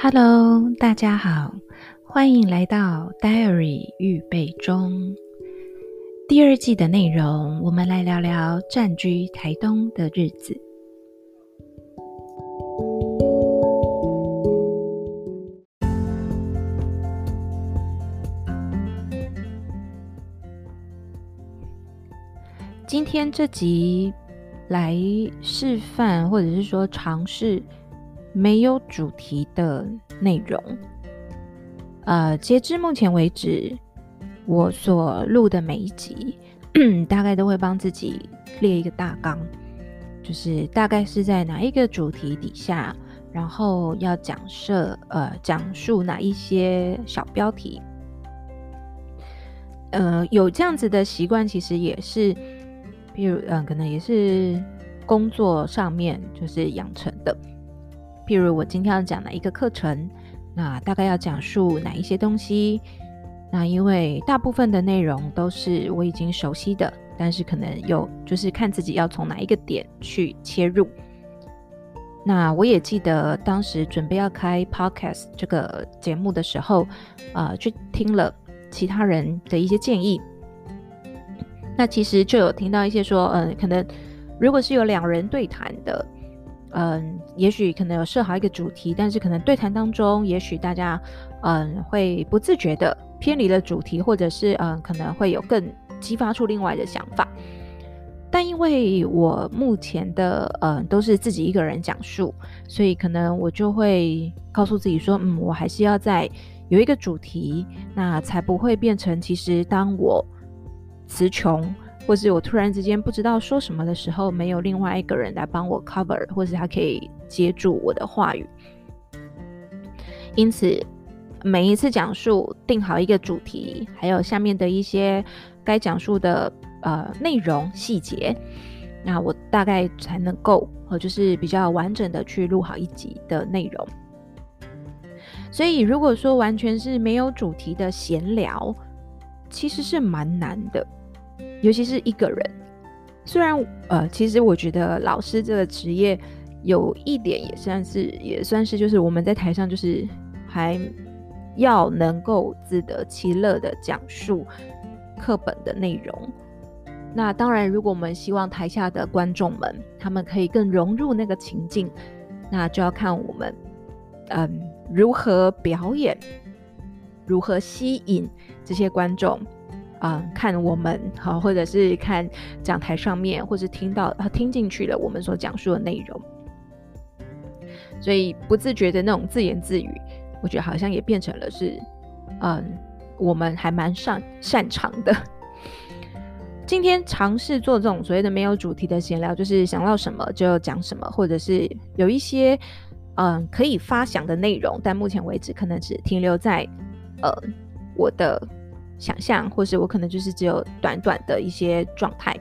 Hello，大家好，欢迎来到 Diary 预备中第二季的内容。我们来聊聊暂居台东的日子。今天这集来示范，或者是说尝试。没有主题的内容，呃，截至目前为止，我所录的每一集，大概都会帮自己列一个大纲，就是大概是在哪一个主题底下，然后要讲设呃讲述哪一些小标题，呃，有这样子的习惯，其实也是，比如嗯、呃，可能也是工作上面就是养成的。譬如我今天要讲哪一个课程，那大概要讲述哪一些东西？那因为大部分的内容都是我已经熟悉的，但是可能有就是看自己要从哪一个点去切入。那我也记得当时准备要开 Podcast 这个节目的时候，呃，去听了其他人的一些建议。那其实就有听到一些说，嗯、呃，可能如果是有两人对谈的。嗯，也许可能有设好一个主题，但是可能对谈当中，也许大家嗯会不自觉的偏离了主题，或者是嗯可能会有更激发出另外的想法。但因为我目前的嗯都是自己一个人讲述，所以可能我就会告诉自己说，嗯，我还是要在有一个主题，那才不会变成其实当我词穷。或是我突然之间不知道说什么的时候，没有另外一个人来帮我 cover，或是他可以接住我的话语。因此，每一次讲述定好一个主题，还有下面的一些该讲述的呃内容细节，那我大概才能够呃就是比较完整的去录好一集的内容。所以，如果说完全是没有主题的闲聊，其实是蛮难的。尤其是一个人，虽然呃，其实我觉得老师这个职业有一点也算是也算是，就是我们在台上就是还要能够自得其乐的讲述课本的内容。那当然，如果我们希望台下的观众们他们可以更融入那个情境，那就要看我们嗯如何表演，如何吸引这些观众。啊、嗯，看我们好，或者是看讲台上面，或是听到他听进去了我们所讲述的内容，所以不自觉的那种自言自语，我觉得好像也变成了是，嗯，我们还蛮擅擅长的。今天尝试做这种所谓的没有主题的闲聊，就是想到什么就讲什么，或者是有一些嗯可以发想的内容，但目前为止可能只停留在呃我的。想象，或是我可能就是只有短短的一些状态，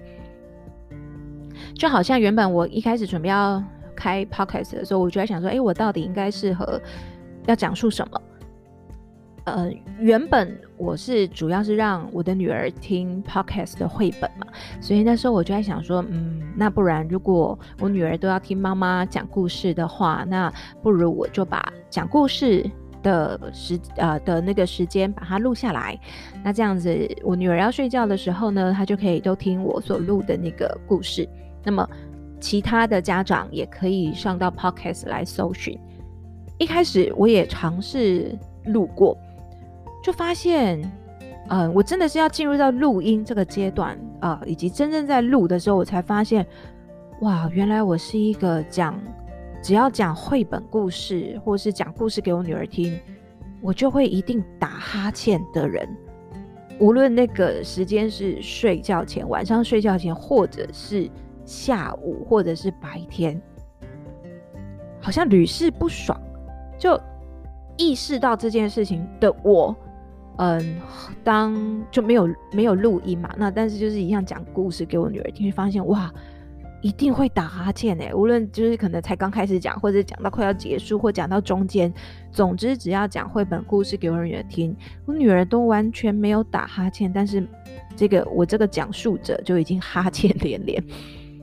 就好像原本我一开始准备要开 podcast 的时候，我就在想说，诶，我到底应该适合要讲述什么？呃，原本我是主要是让我的女儿听 podcast 的绘本嘛，所以那时候我就在想说，嗯，那不然如果我女儿都要听妈妈讲故事的话，那不如我就把讲故事。的时呃的那个时间把它录下来，那这样子我女儿要睡觉的时候呢，她就可以都听我所录的那个故事。那么其他的家长也可以上到 Podcast 来搜寻。一开始我也尝试录过，就发现，嗯、我真的是要进入到录音这个阶段啊、以及真正在录的时候，我才发现，哇，原来我是一个讲。只要讲绘本故事，或是讲故事给我女儿听，我就会一定打哈欠的人。无论那个时间是睡觉前、晚上睡觉前，或者是下午，或者是白天，好像屡试不爽。就意识到这件事情的我，嗯，当就没有没有录音嘛，那但是就是一样讲故事给我女儿听，发现哇。一定会打哈欠诶，无论就是可能才刚开始讲，或者讲到快要结束，或讲到中间，总之只要讲绘本故事给我女儿听，我女儿都完全没有打哈欠，但是这个我这个讲述者就已经哈欠连连。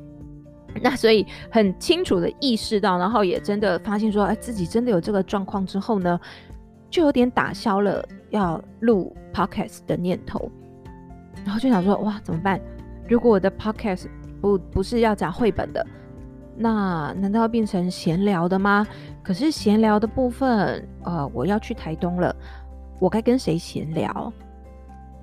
那所以很清楚的意识到，然后也真的发现说，哎，自己真的有这个状况之后呢，就有点打消了要录 podcast 的念头，然后就想说，哇，怎么办？如果我的 podcast 不不是要讲绘本的，那难道要变成闲聊的吗？可是闲聊的部分，呃，我要去台东了，我该跟谁闲聊？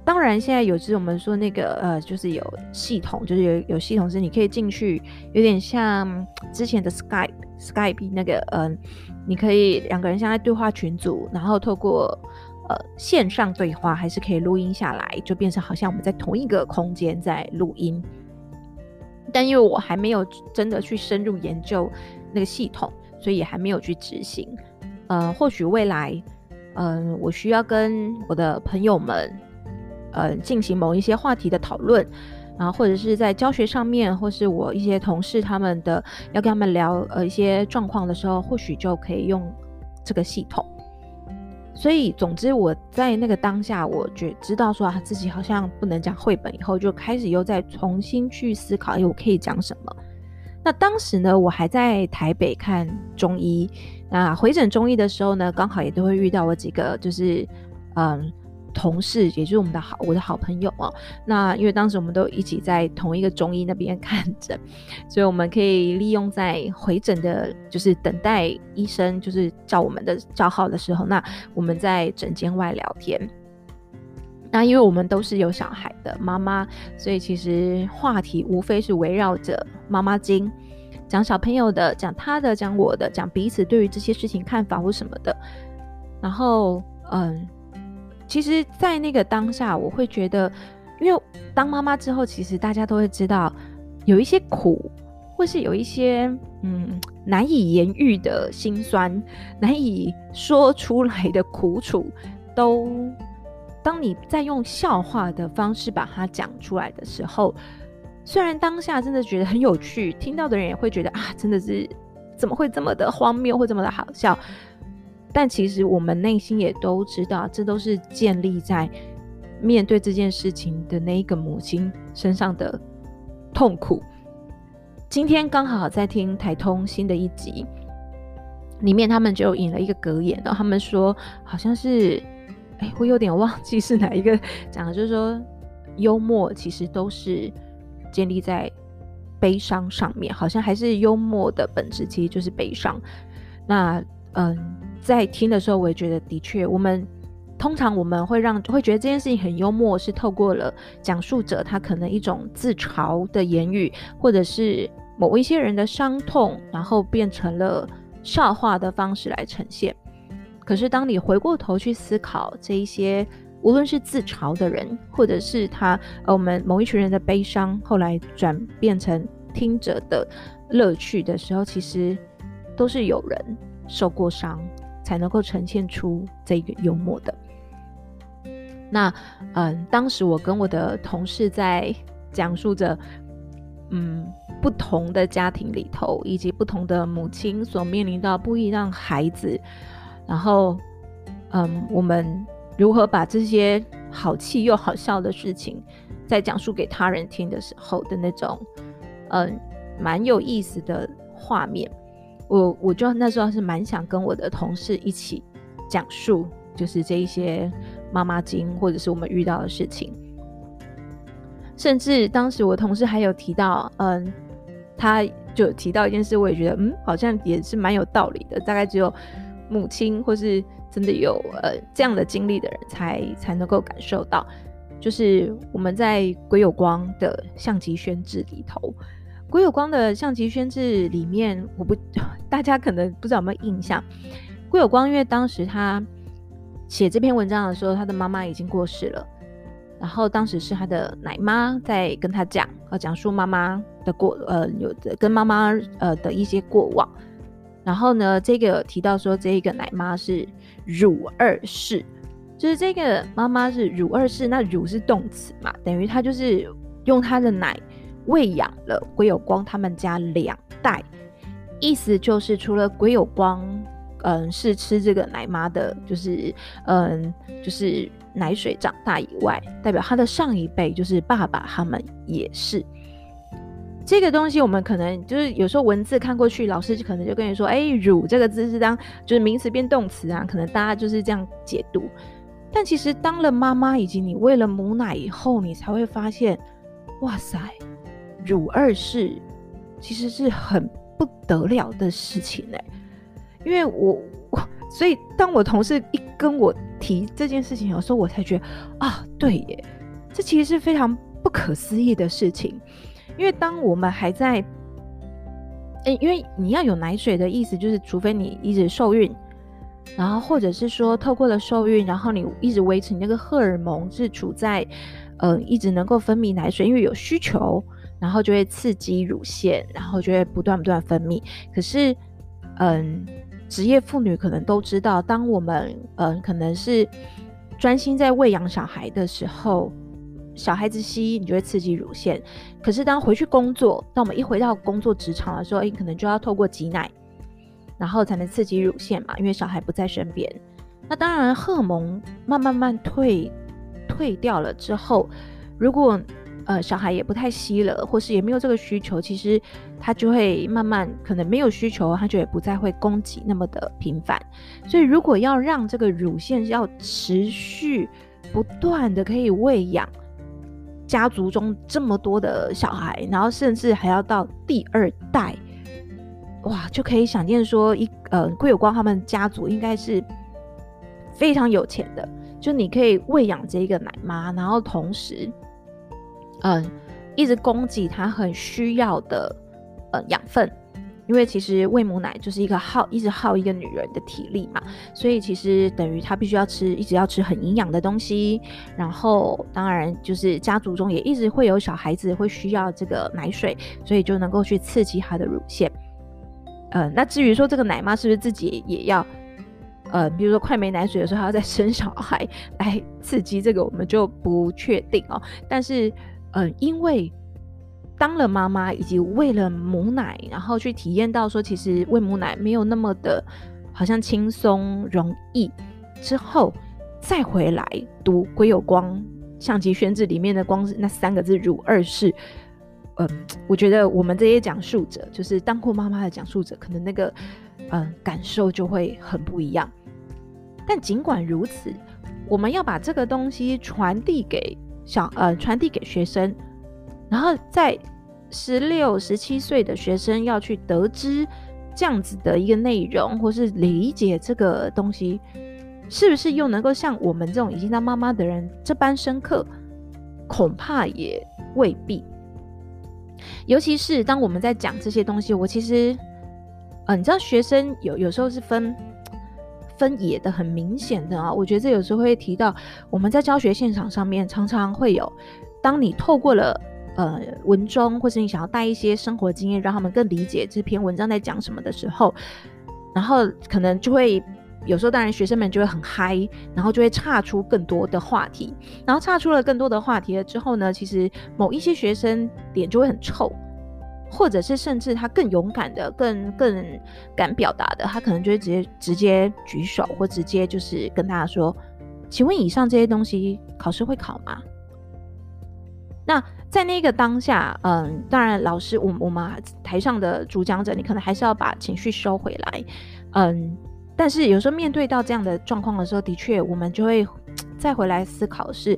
当然，现在有是我们说那个呃，就是有系统，就是有有系统是你可以进去，有点像之前的 Skype Skype 那个嗯、你可以两个人像在对话群组，然后透过呃线上对话，还是可以录音下来，就变成好像我们在同一个空间在录音。但因为我还没有真的去深入研究那个系统，所以也还没有去执行。呃，或许未来，嗯、呃，我需要跟我的朋友们。呃，进行某一些话题的讨论，然后或者是在教学上面，或是我一些同事他们的要跟他们聊呃一些状况的时候，或许就可以用这个系统。所以，总之我在那个当下，我觉知道说啊，自己好像不能讲绘本，以后就开始又再重新去思考，哎，我可以讲什么？那当时呢，我还在台北看中医，那回诊中医的时候呢，刚好也都会遇到我几个，就是嗯。同事，也就是我们的好，我的好朋友哦。那因为当时我们都一起在同一个中医那边看诊，所以我们可以利用在回诊的，就是等待医生就是叫我们的叫号的时候，那我们在诊间外聊天。那因为我们都是有小孩的妈妈，所以其实话题无非是围绕着妈妈经，讲小朋友的，讲他的，讲我的，讲彼此对于这些事情看法或什么的。然后，嗯。其实，在那个当下，我会觉得，因为当妈妈之后，其实大家都会知道，有一些苦，或是有一些嗯难以言喻的辛酸，难以说出来的苦楚，都当你在用笑话的方式把它讲出来的时候，虽然当下真的觉得很有趣，听到的人也会觉得啊，真的是怎么会这么的荒谬，或这么的好笑。但其实我们内心也都知道，这都是建立在面对这件事情的那一个母亲身上的痛苦。今天刚好在听台通新的一集，里面他们就引了一个格言，然后他们说好像是，哎，我有点忘记是哪一个讲的，就是说幽默其实都是建立在悲伤上面，好像还是幽默的本质其实就是悲伤。那嗯。在听的时候，我也觉得的确，我们通常我们会让会觉得这件事情很幽默，是透过了讲述者他可能一种自嘲的言语，或者是某一些人的伤痛，然后变成了笑话的方式来呈现。可是当你回过头去思考这一些，无论是自嘲的人，或者是他呃我们某一群人的悲伤，后来转变成听者的乐趣的时候，其实都是有人受过伤。才能够呈现出这个幽默的。那，嗯，当时我跟我的同事在讲述着，嗯，不同的家庭里头，以及不同的母亲所面临到不一样孩子，然后，嗯，我们如何把这些好气又好笑的事情，在讲述给他人听的时候的那种，嗯，蛮有意思的画面。我我就那时候是蛮想跟我的同事一起讲述，就是这一些妈妈经或者是我们遇到的事情。甚至当时我同事还有提到，嗯，他就提到一件事，我也觉得，嗯，好像也是蛮有道理的。大概只有母亲或是真的有呃这样的经历的人才才能够感受到，就是我们在鬼有光的象级宣志里头。郭有光的象级宣志里面，我不，大家可能不知道有没有印象。郭有光因为当时他写这篇文章的时候，他的妈妈已经过世了，然后当时是他的奶妈在跟他讲，呃，讲述妈妈的过，呃，有的跟妈妈呃的一些过往。然后呢，这个提到说，这一个奶妈是乳二世，就是这个妈妈是乳二世，那乳是动词嘛，等于他就是用他的奶。喂养了鬼有光他们家两代，意思就是除了鬼有光，嗯，是吃这个奶妈的，就是嗯，就是奶水长大以外，代表他的上一辈就是爸爸他们也是。这个东西我们可能就是有时候文字看过去，老师就可能就跟你说，哎，乳这个字是当就是名词变动词啊，可能大家就是这样解读。但其实当了妈妈，以及你喂了母奶以后，你才会发现，哇塞，乳二世其实是很不得了的事情哎。因为我我 所以当我同事一跟我提这件事情，有时候我才觉得啊，对耶，这其实是非常不可思议的事情。因为当我们还在，欸，因为你要有奶水的意思，就是除非你一直受孕，然后或者是说透过了受孕，然后你一直维持你那个荷尔蒙是处在，呃，一直能够分泌奶水，因为有需求，然后就会刺激乳腺，然后就会不断不断分泌。可是，嗯，职业妇女可能都知道，当我们嗯可能是专心在喂养小孩的时候。小孩子吸，你就会刺激乳腺。可是当回去工作，当我们一回到工作职场的时候，你可能就要透过挤奶，然后才能刺激乳腺嘛，因为小孩不在身边。那当然，荷尔蒙慢慢慢退退掉了之后，如果呃小孩也不太吸了，或是也没有这个需求，其实他就会慢慢可能没有需求，他就也不再会供给那么的频繁。所以如果要让这个乳腺要持续不断的可以喂养。家族中这么多的小孩，然后甚至还要到第二代，哇，就可以想见说一呃，桂有光他们家族应该是非常有钱的，就你可以喂养这一个奶妈，然后同时，嗯、一直供给他很需要的呃养分。因为其实喂母奶就是一个耗，一直耗一个女人的体力嘛，所以其实等于她必须要吃，一直要吃很营养的东西。然后当然就是家族中也一直会有小孩子会需要这个奶水，所以就能够去刺激她的乳腺。呃，那至于说这个奶妈是不是自己也要，呃，比如说快没奶水的时候还要再生小孩来刺激这个，我们就不确定哦。但是，嗯、因为。当了妈妈，以及喂了母奶，然后去体验到说，其实喂母奶没有那么的，好像轻松容易。之后再回来读归有光象棋宣志里面的光那三个字“乳二世”，嗯，我觉得我们这些讲述者，就是当过妈妈的讲述者，可能那个嗯感受就会很不一样。但尽管如此，我们要把这个东西传递给想呃传递给学生，然后在。十六、十七岁的学生要去得知这样子的一个内容，或是理解这个东西，是不是又能够像我们这种已经当妈妈的人这般深刻？恐怕也未必。尤其是当我们在讲这些东西，我其实，呃，你知道，学生有有时候是分分野的很明显的啊。我觉得这有时候会提到我们在教学现场上面，常常会有，当你透过了。呃，文中或是你想要带一些生活经验，让他们更理解这篇文章在讲什么的时候，然后可能就会有时候，当然学生们就会很嗨，然后就会岔出更多的话题，然后岔出了更多的话题了之后呢，其实某一些学生脸就会很臭，或者是甚至他更勇敢的、更更敢表达的，他可能就会直接直接举手，或直接就是跟大家说：“请问以上这些东西考试会考吗？”那在那个当下，嗯，当然，老师，我我们台上的主讲者，你可能还是要把情绪收回来，嗯，但是有时候面对到这样的状况的时候，的确，我们就会再回来思考是，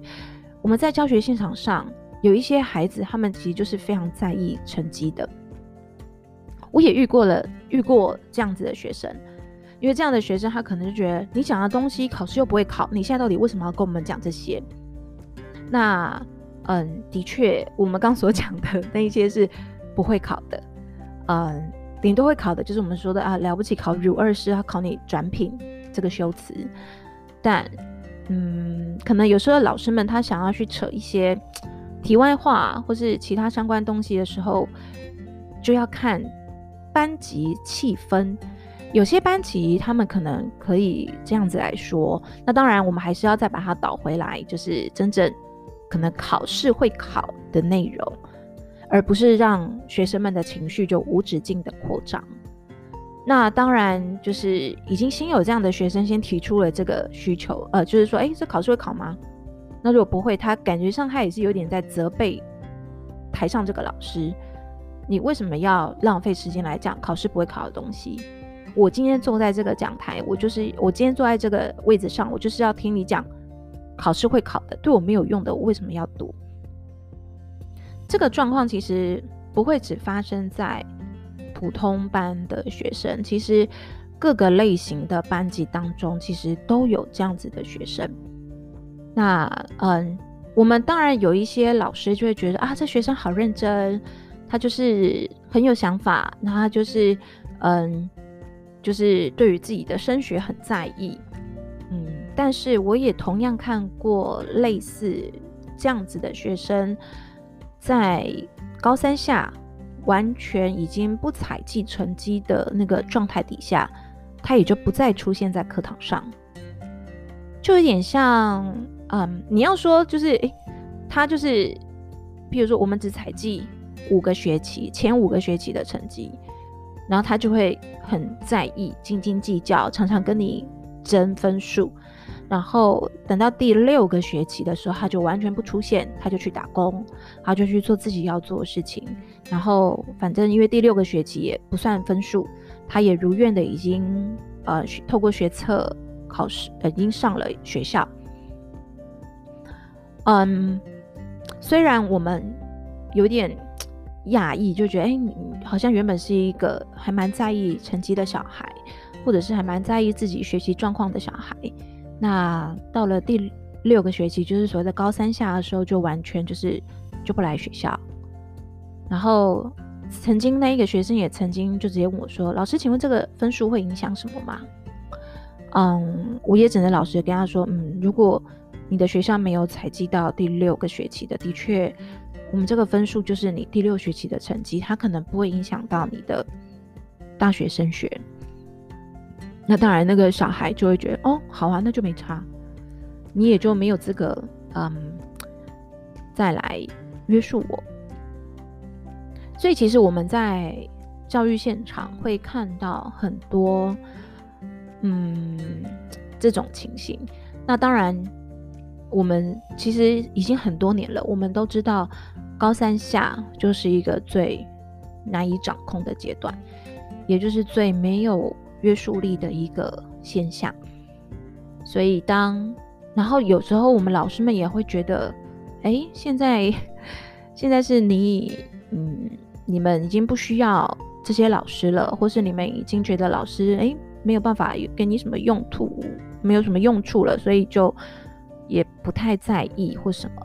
我们在教学现场上有一些孩子，他们其实就是非常在意成绩的。我也遇过了，遇过这样子的学生，因为这样的学生，他可能就觉得你讲的东西考试又不会考，你现在到底为什么要跟我们讲这些？那。嗯，的确，我们刚所 讲的那一些是不会考的。嗯，顶多会考的就是我们说的啊，了不起考乳二世，要考你转品这个修辞。但，嗯，可能有时候老师们他想要去扯一些题外话或是其他相关东西的时候，就要看班级气氛。有些班级他们可能可以这样子来说，那当然我们还是要再把它导回来，就是真正。可能考试会考的内容，而不是让学生们的情绪就无止境的扩张。那当然就是已经先有这样的学生先提出了这个需求，呃，就是说，诶，这考试会考吗？那如果不会，他感觉上他也是有点在责备台上这个老师。你为什么要浪费时间来讲考试不会考的东西？我今天坐在这个讲台，我就是我今天坐在这个位置上，我就是要听你讲考试会考的，对我没有用的，我为什么要读？这个状况其实不会只发生在普通班的学生，其实各个类型的班级当中，其实都有这样子的学生。那嗯，我们当然有一些老师就会觉得啊，这学生好认真，他就是很有想法，那他就是嗯，就是对于自己的升学很在意，嗯。但是我也同样看过类似这样子的学生，在高三下完全已经不采计成绩的那个状态底下，他也就不再出现在课堂上，就有点像。嗯，你要说就是，诶、他就是，譬如说，我们只采集五个学期前五个学期的成绩，然后他就会很在意、斤斤计较，常常跟你争分数，然后等到第六个学期的时候，他就完全不出现，他就去打工，他就去做自己要做的事情，然后反正因为第六个学期也不算分数，他也如愿的已经呃透过学测考试，已经上了学校。嗯，虽然我们有点讶异，就觉得哎，你好像原本是一个还蛮在意成绩的小孩，或者是还蛮在意自己学习状况的小孩，那到了第六个学期，就是所谓的高三下的时候，就完全就是就不来学校。然后曾经那一个学生也曾经就直接问我说：“老师，请问这个分数会影响什么吗？”嗯，我也只能老实跟他说：“嗯，如果。”你的学校没有采集到第六个学期的，的确，我们这个分数就是你第六学期的成绩，它可能不会影响到你的大学升学。那当然，那个小孩就会觉得，哦，好啊，那就没差，你也就没有资格，嗯，再来约束我。所以，其实我们在教育现场会看到很多，嗯，这种情形。那当然。我们其实已经很多年了，我们都知道，高三下就是一个最难以掌控的阶段，也就是最没有约束力的一个现象。所以当，然后有时候我们老师们也会觉得，哎，现在 现在是你，嗯，你们已经不需要这些老师了，或是你们已经觉得老师，哎，没有办法给你什么用途，没有什么用处了，所以就。也不太在意或什么，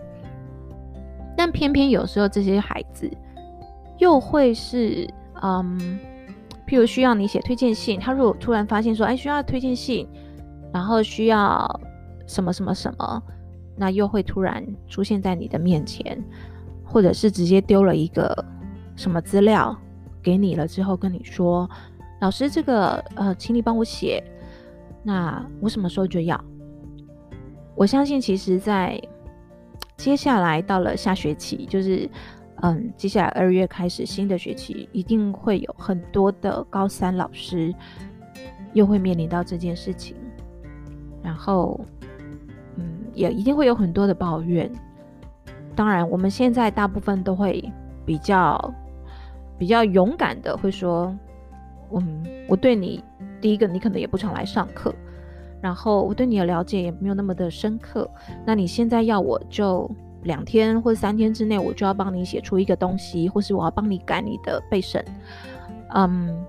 但偏偏有时候这些孩子又会是，嗯，譬如需要你写推荐信，他如果突然发现说，哎，需要推荐信，然后需要什么什么什么，那又会突然出现在你的面前，或者是直接丢了一个什么资料给你了之后，跟你说，老师，这个呃，请你帮我写，那我什么时候就要？我相信，其实，在接下来到了下学期，就是嗯，接下来二月开始新的学期，一定会有很多的高三老师又会面临到这件事情，然后嗯，也一定会有很多的抱怨。当然，我们现在大部分都会比较比较勇敢的会说，嗯，我对你第一个，你可能也不常来上课。然后我对你的了解也没有那么的深刻，那你现在要我就两天或三天之内，我就要帮你写出一个东西，或是我要帮你改你的备审，嗯，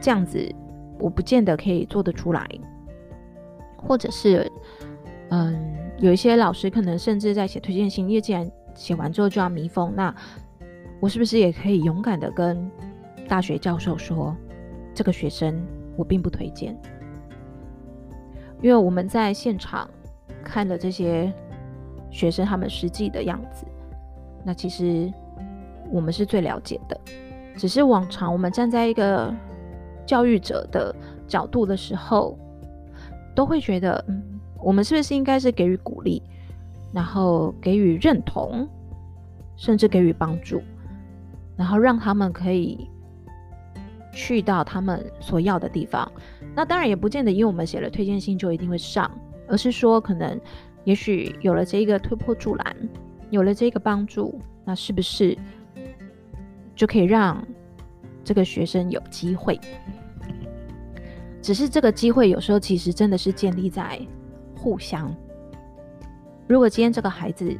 这样子我不见得可以做得出来，或者是，嗯，有一些老师可能甚至在写推荐信，因为既然写完之后就要密封，那我是不是也可以勇敢的跟大学教授说，这个学生我并不推荐。因为我们在现场看了这些学生他们实际的样子，那其实我们是最了解的。只是往常我们站在一个教育者的角度的时候，都会觉得，嗯，我们是不是应该是给予鼓励，然后给予认同，甚至给予帮助，然后让他们可以去到他们所要的地方。那当然也不见得，因为我们写了推荐信就一定会上，而是说可能，也许有了这一个推波助澜，有了这个帮助，那是不是就可以让这个学生有机会。只是这个机会有时候其实真的是建立在互相。如果今天这个孩子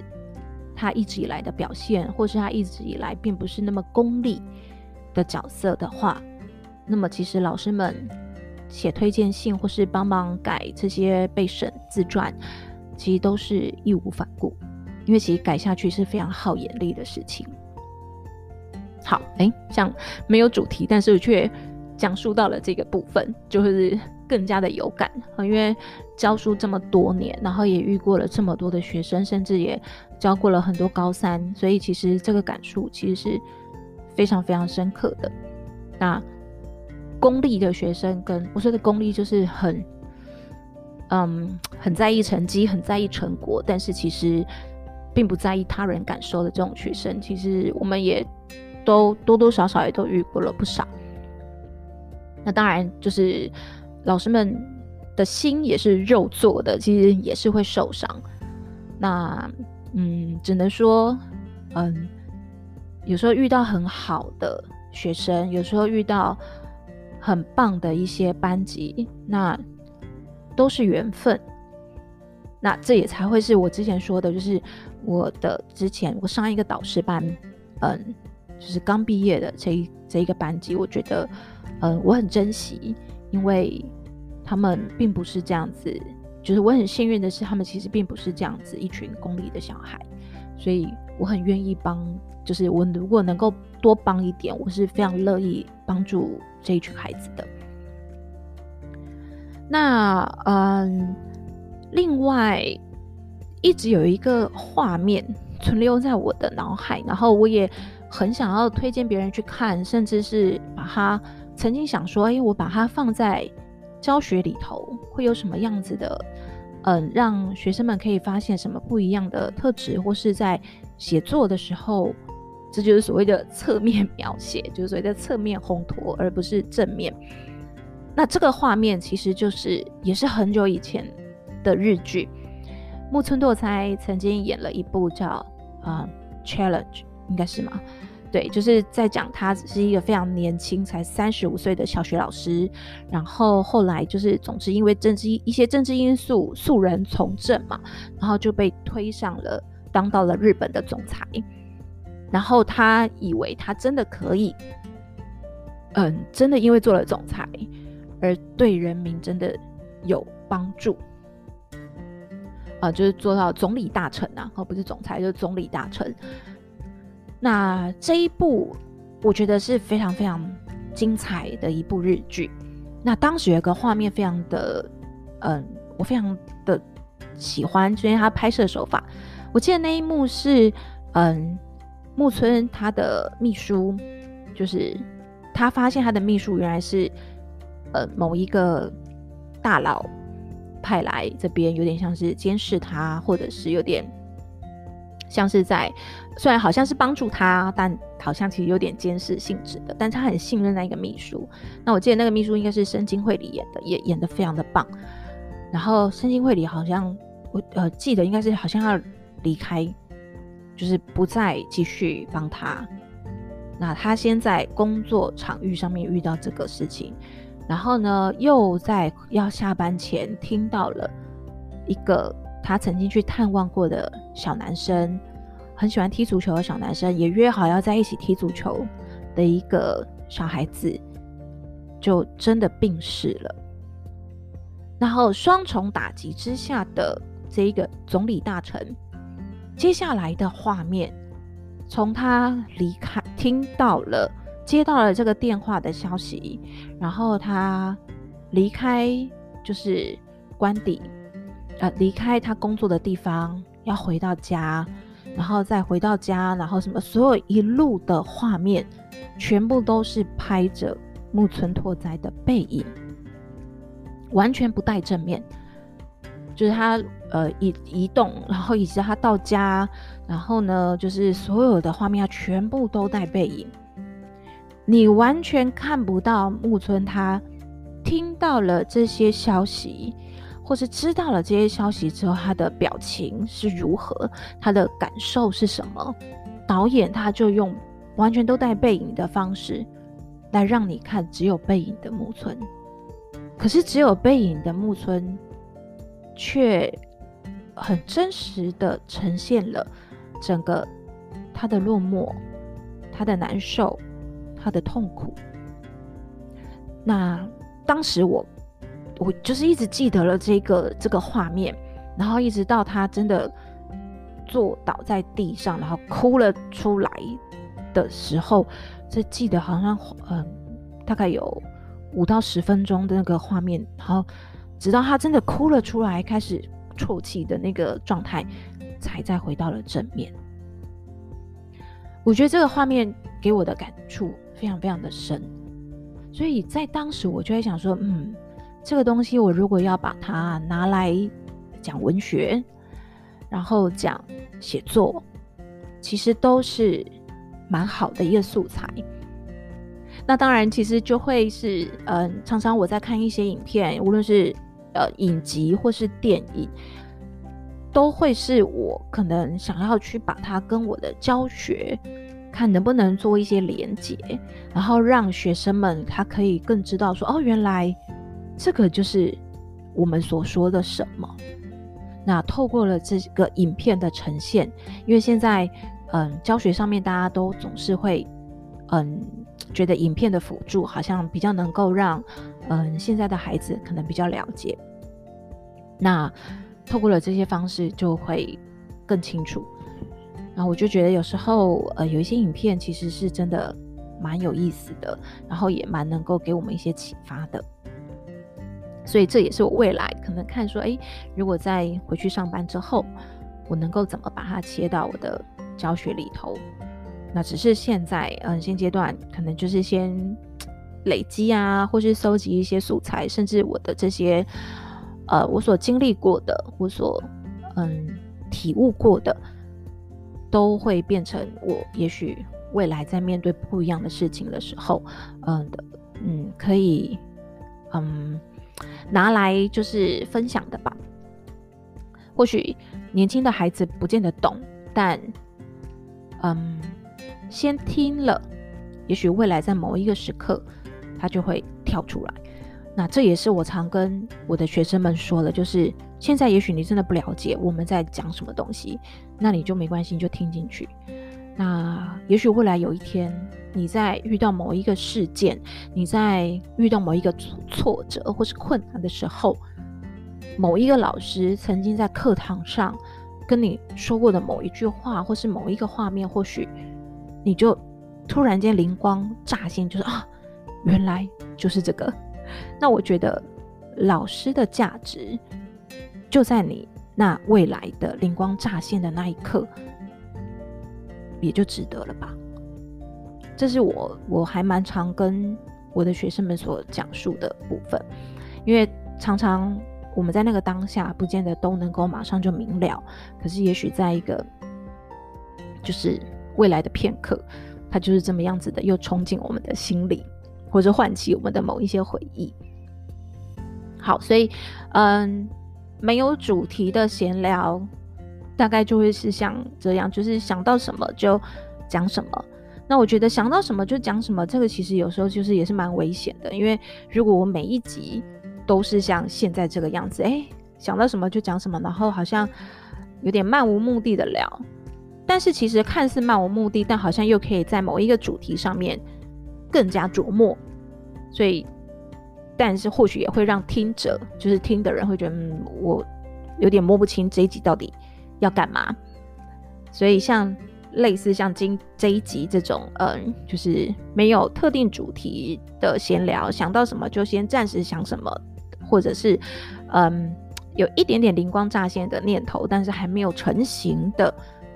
他一直以来的表现，或是他一直以来并不是那么功利的角色的话，那么其实老师们写推荐信或是帮忙改这些备审自传，其实都是义无反顾，因为其实改下去是非常耗眼力的事情。好，哎，像没有主题，但是却。讲述到了这个部分，就是更加的有感，因为教书这么多年，然后也遇过了这么多的学生，甚至也教过了很多高三，所以其实这个感触其实是非常非常深刻的。那功利的学生跟我说的功利，就是很嗯很在意成绩，很在意成果，但是其实并不在意他人感受的这种学生，其实我们也都多多少少也都遇过了不少。那当然，就是老师们的心也是肉做的，其实也是会受伤。那嗯，只能说，嗯，有时候遇到很好的学生，有时候遇到很棒的一些班级，那都是缘分。那这也才会是我之前说的，就是我的之前我上一个导师班，嗯，就是刚毕业的这一这一个班级，我觉得。嗯，我很珍惜，因为他们并不是这样子，就是我很幸运的是，他们其实并不是这样子一群功利的小孩，所以我很愿意帮，就是我如果能够多帮一点，我是非常乐意帮助这一群孩子的。那嗯，另外一直有一个画面存留在我的脑海，然后我也很想要推荐别人去看，甚至是把它。曾经想说，哎，我把它放在教学里头，会有什么样子的？嗯，让学生们可以发现什么不一样的特质，或是在写作的时候，这就是所谓的侧面描写，就是所谓的侧面烘托，而不是正面。那这个画面其实就是也是很久以前的日剧，木村拓哉曾经演了一部叫啊、嗯《Challenge》，应该是吗？对，就是在讲他只是一个非常年轻，才三十五岁的小学老师，然后后来就是，总之因为政治一些政治因素，素人从政嘛，然后就被推上了，当到了日本的总裁，然后他以为他真的可以，嗯，真的因为做了总裁，而对人民真的有帮助，啊，就是做到总理大臣啊，哦不是总裁，就是总理大臣。那这一部我觉得是非常非常精彩的一部日剧。那当时有一个画面非常的，嗯，我非常的喜欢，就因为他拍摄手法。我记得那一幕是，嗯，木村他的秘书，就是他发现他的秘书原来是，呃，某一个大佬派来这边，有点像是监视他，或者是有点。像是在，虽然好像是帮助他，但好像其实有点监视性质的。但他很信任那一个秘书。那我记得那个秘书应该是深津绘里演的，也演的非常的棒。然后深津绘里好像我呃记得应该是好像要离开，就是不再继续帮他。那他先在工作场域上面遇到这个事情，然后呢又在要下班前听到了一个。他曾经去探望过的小男生，很喜欢踢足球的小男生，也约好要在一起踢足球的一个小孩子，就真的病逝了。然后双重打击之下的这一个总理大臣，接下来的画面，从他离开，听到了，接到了这个电话的消息，然后他离开，就是官邸。呃，离开他工作的地方，要回到家，然后再回到家，然后什么，所有一路的画面，全部都是拍着木村拓哉的背影，完全不带正面，就是他呃移移动，然后以及他到家，然后呢，就是所有的画面，他全部都带背影，你完全看不到木村他听到了这些消息。或是知道了这些消息之后，他的表情是如何，他的感受是什么？导演他就用完全都带背影的方式来让你看只有背影的木村。可是只有背影的木村，却很真实的呈现了整个他的落寞、他的难受、他的痛苦。那当时我，我就是一直记得了这个这个画面，然后一直到他真的坐倒在地上，然后哭了出来的时候，这记得好像嗯，大概有五到十分钟的那个画面，然后直到他真的哭了出来，开始啜泣的那个状态，才再回到了正面。我觉得这个画面给我的感触非常非常的深，所以在当时我就会想说，嗯，这个东西我如果要把它拿来讲文学，然后讲写作，其实都是蛮好的一个素材。那当然，其实就会是，嗯、常常我在看一些影片，无论是呃影集或是电影，都会是我可能想要去把它跟我的教学，看能不能做一些连接，然后让学生们他可以更知道说，哦，原来这个就是我们所说的什么。那透过了这个影片的呈现，因为现在，嗯，教学上面大家都总是会，嗯。觉得影片的辅助好像比较能够让，嗯，现在的孩子可能比较了解。那透过了这些方式，就会更清楚。然后我就觉得有时候，呃，有一些影片其实是真的蛮有意思的，然后也蛮能够给我们一些启发的。所以这也是我未来可能看说，诶，如果在回去上班之后，我能够怎么把它切到我的教学里头。那只是现在，嗯，现阶段可能就是先累积啊，或是搜集一些素材，甚至我的这些，呃，我所经历过的，我所嗯体悟过的，都会变成我也许未来在面对不一样的事情的时候，嗯的，嗯，可以嗯拿来就是分享的吧。或许年轻的孩子不见得懂，但嗯。先听了，也许未来在某一个时刻，他就会跳出来。那这也是我常跟我的学生们说的，就是现在也许你真的不了解我们在讲什么东西，那你就没关系，你就听进去。那也许未来有一天，你在遇到某一个事件，你在遇到某一个挫折或是困难的时候，某一个老师曾经在课堂上跟你说过的某一句话，或是某一个画面，或许。你就突然间灵光乍现，就是啊，原来就是这个。那我觉得老师的价值就在你那未来的灵光乍现的那一刻，也就值得了吧。这是我我还蛮常跟我的学生们所讲述的部分，因为常常我们在那个当下不见得都能够马上就明了，可是也许在一个就是。未来的片刻，它就是这么样子的，又冲进我们的心里，或者唤起我们的某一些回忆。好，所以，嗯，没有主题的闲聊，大概就会是像这样，就是想到什么就讲什么。那我觉得想到什么就讲什么，这个其实有时候就是也是蛮危险的，因为如果我每一集都是像现在这个样子，哎，想到什么就讲什么，然后好像有点漫无目的的聊。但是其实看似漫无目的，但好像又可以在某一个主题上面更加琢磨，所以，但是或许也会让听者，就是听的人会觉得，嗯，我有点摸不清这一集到底要干嘛。所以像类似像今这一集这种，嗯，就是没有特定主题的闲聊，想到什么就先暂时想什么，或者是嗯，有一点点灵光乍现的念头，但是还没有成型的。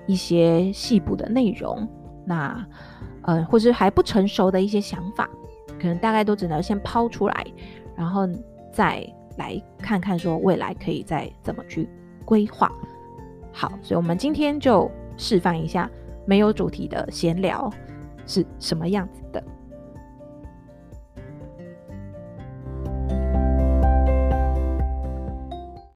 一些细部的内容，那呃，或是还不成熟的一些想法，可能大概都只能先抛出来，然后再来看看说未来可以再怎么去规划。好，所以我们今天就示范一下没有主题的闲聊是什么样子的。